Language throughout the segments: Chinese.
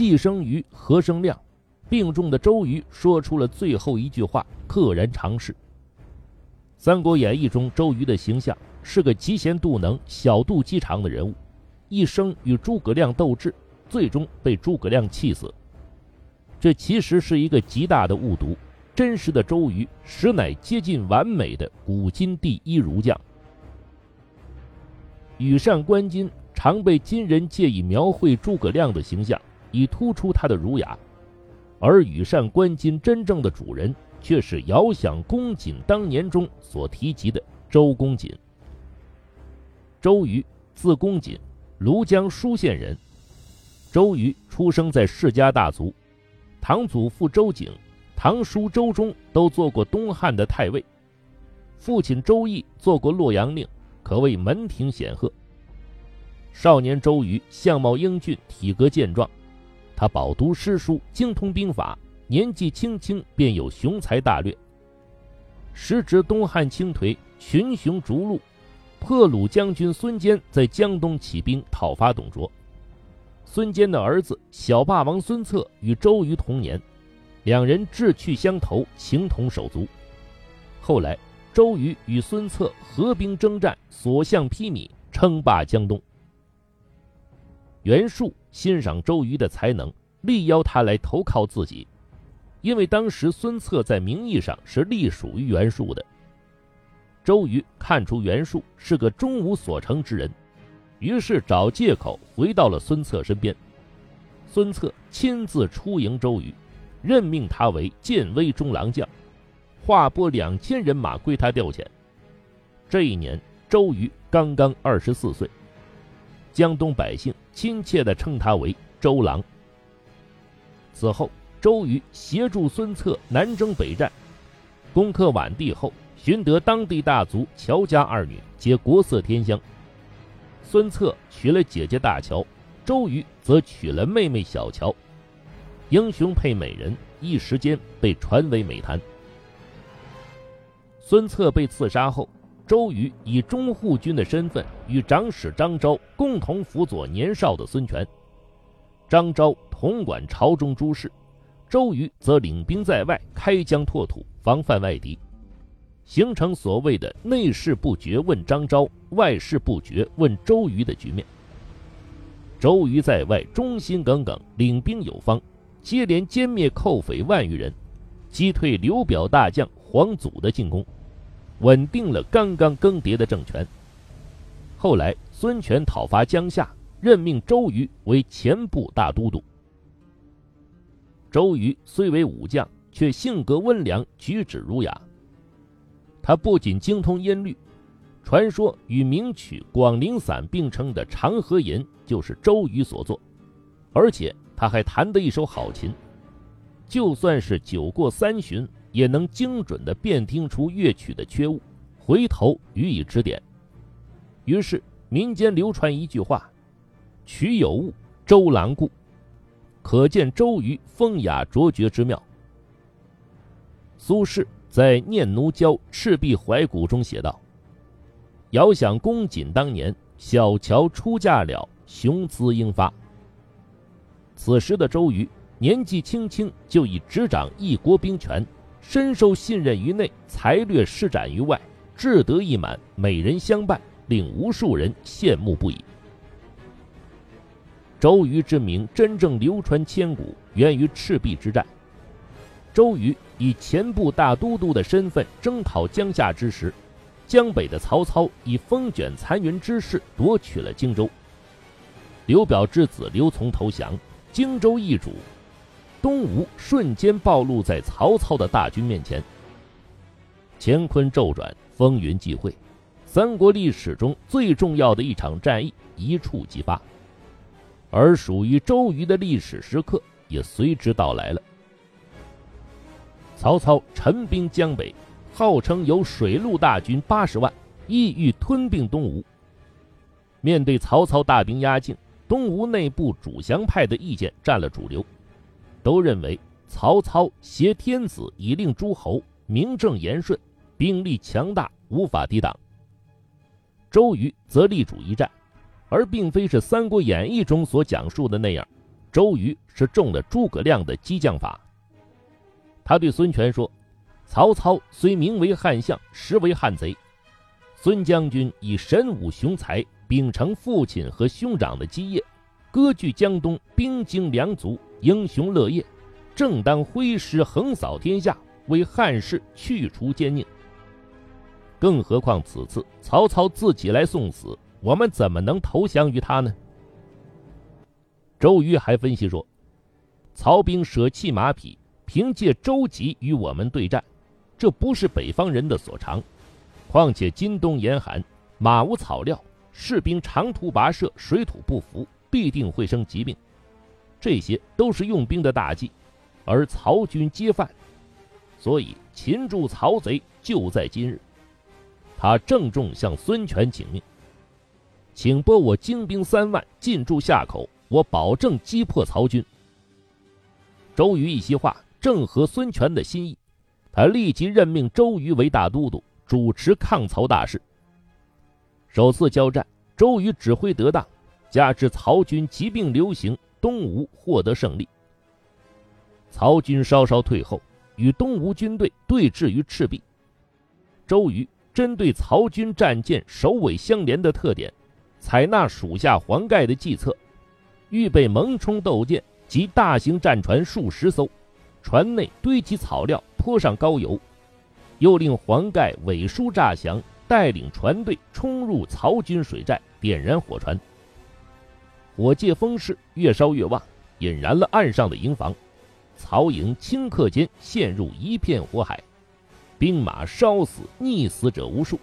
既生瑜，何生亮？病重的周瑜说出了最后一句话，溘然长逝。《三国演义》中周瑜的形象是个嫉贤妒能、小肚鸡肠的人物，一生与诸葛亮斗智，最终被诸葛亮气死。这其实是一个极大的误读。真实的周瑜实乃接近完美的古今第一儒将。羽扇纶巾常被今人借以描绘诸葛亮的形象，以突出他的儒雅。而羽扇纶巾真正的主人，却是遥想公瑾当年中所提及的周公瑾。周瑜，字公瑾，庐江舒县人。周瑜出生在世家大族，堂祖父周景、堂叔周忠都做过东汉的太尉，父亲周易做过洛阳令，可谓门庭显赫。少年周瑜相貌英俊，体格健壮。他饱读诗书，精通兵法，年纪轻轻便有雄才大略。时值东汉倾颓，群雄逐鹿，破虏将军孙坚在江东起兵讨伐董卓。孙坚的儿子小霸王孙策与周瑜同年，两人志趣相投，情同手足。后来，周瑜与孙策合兵征战，所向披靡，称霸江东。袁术欣赏周瑜的才能，力邀他来投靠自己。因为当时孙策在名义上是隶属于袁术的。周瑜看出袁术是个终无所成之人，于是找借口回到了孙策身边。孙策亲自出迎周瑜，任命他为建威中郎将，划拨两千人马归他调遣。这一年，周瑜刚刚二十四岁。江东百姓亲切地称他为周郎。此后，周瑜协助孙策南征北战，攻克宛地后，寻得当地大族乔家二女，皆国色天香。孙策娶了姐姐大乔，周瑜则娶了妹妹小乔。英雄配美人，一时间被传为美谈。孙策被刺杀后。周瑜以中护军的身份与长史张昭共同辅佐年少的孙权。张昭统管朝中诸事，周瑜则领兵在外开疆拓土，防范外敌，形成所谓的“内事不决问张昭，外事不决问周瑜”的局面。周瑜在外忠心耿耿，领兵有方，接连歼灭寇匪万余人，击退刘表大将黄祖的进攻。稳定了刚刚更迭的政权。后来，孙权讨伐江夏，任命周瑜为前部大都督。周瑜虽为武将，却性格温良，举止儒雅。他不仅精通音律，传说与名曲《广陵散》并称的《长河吟》就是周瑜所作，而且他还弹得一手好琴，就算是酒过三巡。也能精准地辨听出乐曲的缺误，回头予以指点。于是民间流传一句话：“曲有误，周郎顾。”可见周瑜风雅卓绝之妙。苏轼在《念奴娇·赤壁怀古》中写道：“遥想公瑾当年，小乔出嫁了，雄姿英发。”此时的周瑜年纪轻轻，就已执掌一国兵权。深受信任于内，才略施展于外，志得意满，美人相伴，令无数人羡慕不已。周瑜之名真正流传千古，源于赤壁之战。周瑜以前部大都督的身份征讨江夏之时，江北的曹操以风卷残云之势夺取了荆州。刘表之子刘琮投降，荆州易主。东吴瞬间暴露在曹操的大军面前，乾坤骤转，风云际会，三国历史中最重要的一场战役一触即发，而属于周瑜的历史时刻也随之到来了。曹操陈兵江北，号称有水陆大军八十万，意欲吞并东吴。面对曹操大兵压境，东吴内部主降派的意见占了主流。都认为曹操挟天子以令诸侯，名正言顺，兵力强大，无法抵挡。周瑜则力主一战，而并非是《三国演义》中所讲述的那样，周瑜是中了诸葛亮的激将法。他对孙权说：“曹操虽名为汉相，实为汉贼。孙将军以神武雄才，秉承父亲和兄长的基业，割据江东，兵精粮足，英雄乐业，正当挥师横扫天下，为汉室去除奸佞。更何况此次曹操自己来送死，我们怎么能投降于他呢？”周瑜还分析说：“曹兵舍弃马匹。”凭借舟楫与我们对战，这不是北方人的所长。况且今冬严寒，马无草料，士兵长途跋涉，水土不服，必定会生疾病。这些都是用兵的大忌，而曹军皆犯，所以擒住曹贼就在今日。他郑重向孙权请命，请拨我精兵三万进驻夏口，我保证击破曹军。周瑜一席话。正合孙权的心意，他立即任命周瑜为大都督，主持抗曹大事。首次交战，周瑜指挥得当，加之曹军疾病流行，东吴获得胜利。曹军稍稍退后，与东吴军队对峙于赤壁。周瑜针对曹军战舰首尾相连的特点，采纳属下黄盖的计策，预备蒙冲斗舰及大型战船数十艘。船内堆积草料，泼上高油，又令黄盖伪书诈降，带领船队冲入曹军水寨，点燃火船。火借风势，越烧越旺，引燃了岸上的营房。曹营顷刻间陷入一片火海，兵马烧死、溺死者无数。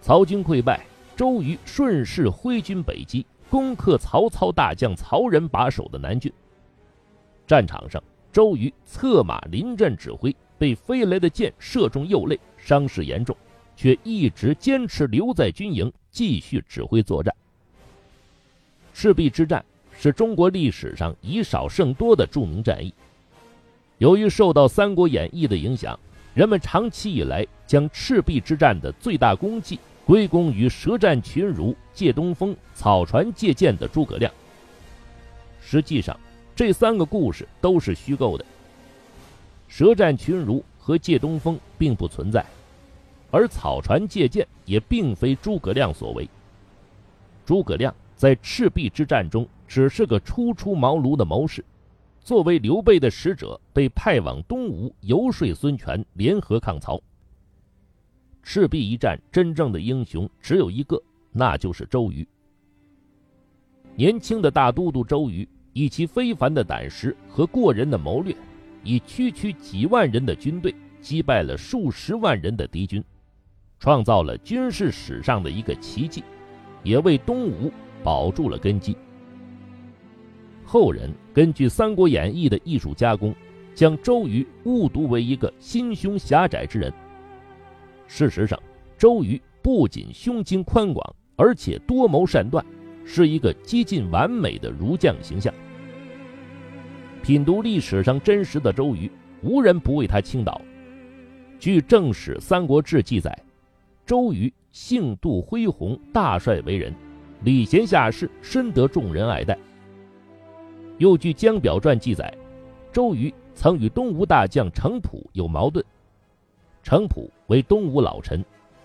曹军溃败，周瑜顺势挥军北击，攻克曹操大将曹仁把守的南郡。战场上。周瑜策马临阵指挥，被飞来的箭射中右肋，伤势严重，却一直坚持留在军营，继续指挥作战。赤壁之战是中国历史上以少胜多的著名战役。由于受到《三国演义》的影响，人们长期以来将赤壁之战的最大功绩归功于舌战群儒、借东风、草船借箭的诸葛亮。实际上，这三个故事都是虚构的。舌战群儒和借东风并不存在，而草船借箭也并非诸葛亮所为。诸葛亮在赤壁之战中只是个初出茅庐的谋士，作为刘备的使者，被派往东吴游说孙权联合抗曹。赤壁一战真正的英雄只有一个，那就是周瑜。年轻的大都督周瑜。以其非凡的胆识和过人的谋略，以区区几万人的军队击败了数十万人的敌军，创造了军事史上的一个奇迹，也为东吴保住了根基。后人根据《三国演义》的艺术加工，将周瑜误读为一个心胸狭窄之人。事实上，周瑜不仅胸襟宽广，而且多谋善断，是一个接近完美的儒将形象。品读历史上真实的周瑜，无人不为他倾倒。据正史《三国志》记载，周瑜性度恢宏，大帅为人，礼贤下士，深得众人爱戴。又据《江表传》记载，周瑜曾与东吴大将程普有矛盾。程普为东吴老臣，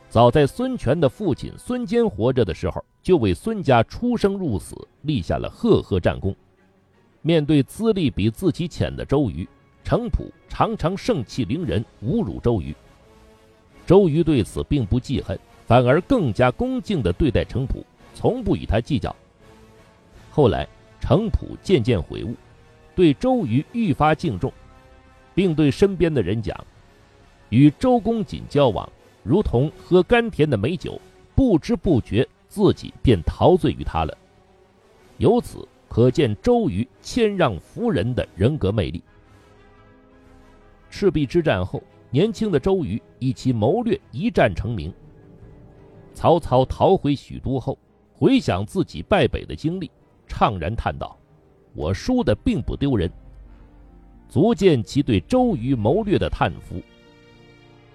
早在孙权的父亲孙坚活着的时候，就为孙家出生入死立下了赫赫战功。面对资历比自己浅的周瑜，程普常常盛气凌人，侮辱周瑜。周瑜对此并不记恨，反而更加恭敬地对待程普，从不与他计较。后来，程普渐渐悔悟，对周瑜愈发敬重，并对身边的人讲：“与周公瑾交往，如同喝甘甜的美酒，不知不觉自己便陶醉于他了。”由此。可见周瑜谦让服人的人格魅力。赤壁之战后，年轻的周瑜以其谋略一战成名。曹操逃回许都后，回想自己败北的经历，怅然叹道：“我输的并不丢人。”足见其对周瑜谋略的叹服。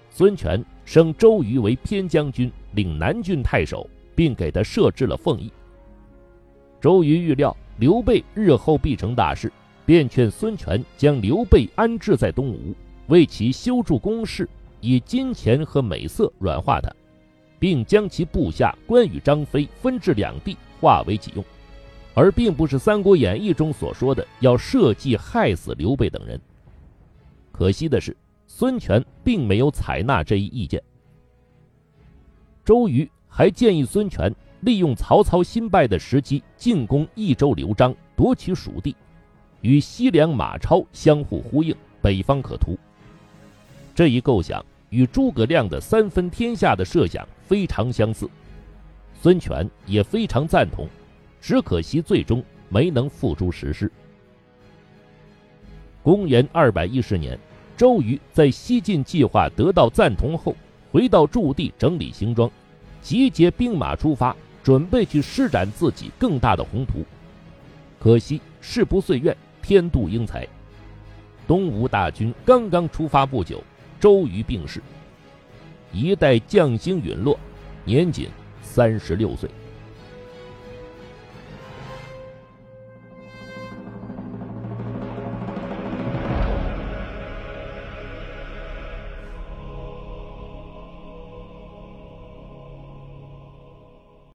孙权升周瑜为偏将军，领南郡太守，并给他设置了俸邑。周瑜预料。刘备日后必成大事，便劝孙权将刘备安置在东吴，为其修筑宫室，以金钱和美色软化他，并将其部下关羽、张飞分至两地，化为己用，而并不是《三国演义》中所说的要设计害死刘备等人。可惜的是，孙权并没有采纳这一意见。周瑜还建议孙权。利用曹操新败的时机进攻益州刘璋，夺取蜀地，与西凉马超相互呼应，北方可图。这一构想与诸葛亮的三分天下的设想非常相似，孙权也非常赞同，只可惜最终没能付诸实施。公元二百一十年，周瑜在西进计划得到赞同后，回到驻地整理行装，集结兵马出发。准备去施展自己更大的宏图，可惜事不遂愿，天妒英才。东吴大军刚刚出发不久，周瑜病逝，一代将星陨落，年仅三十六岁。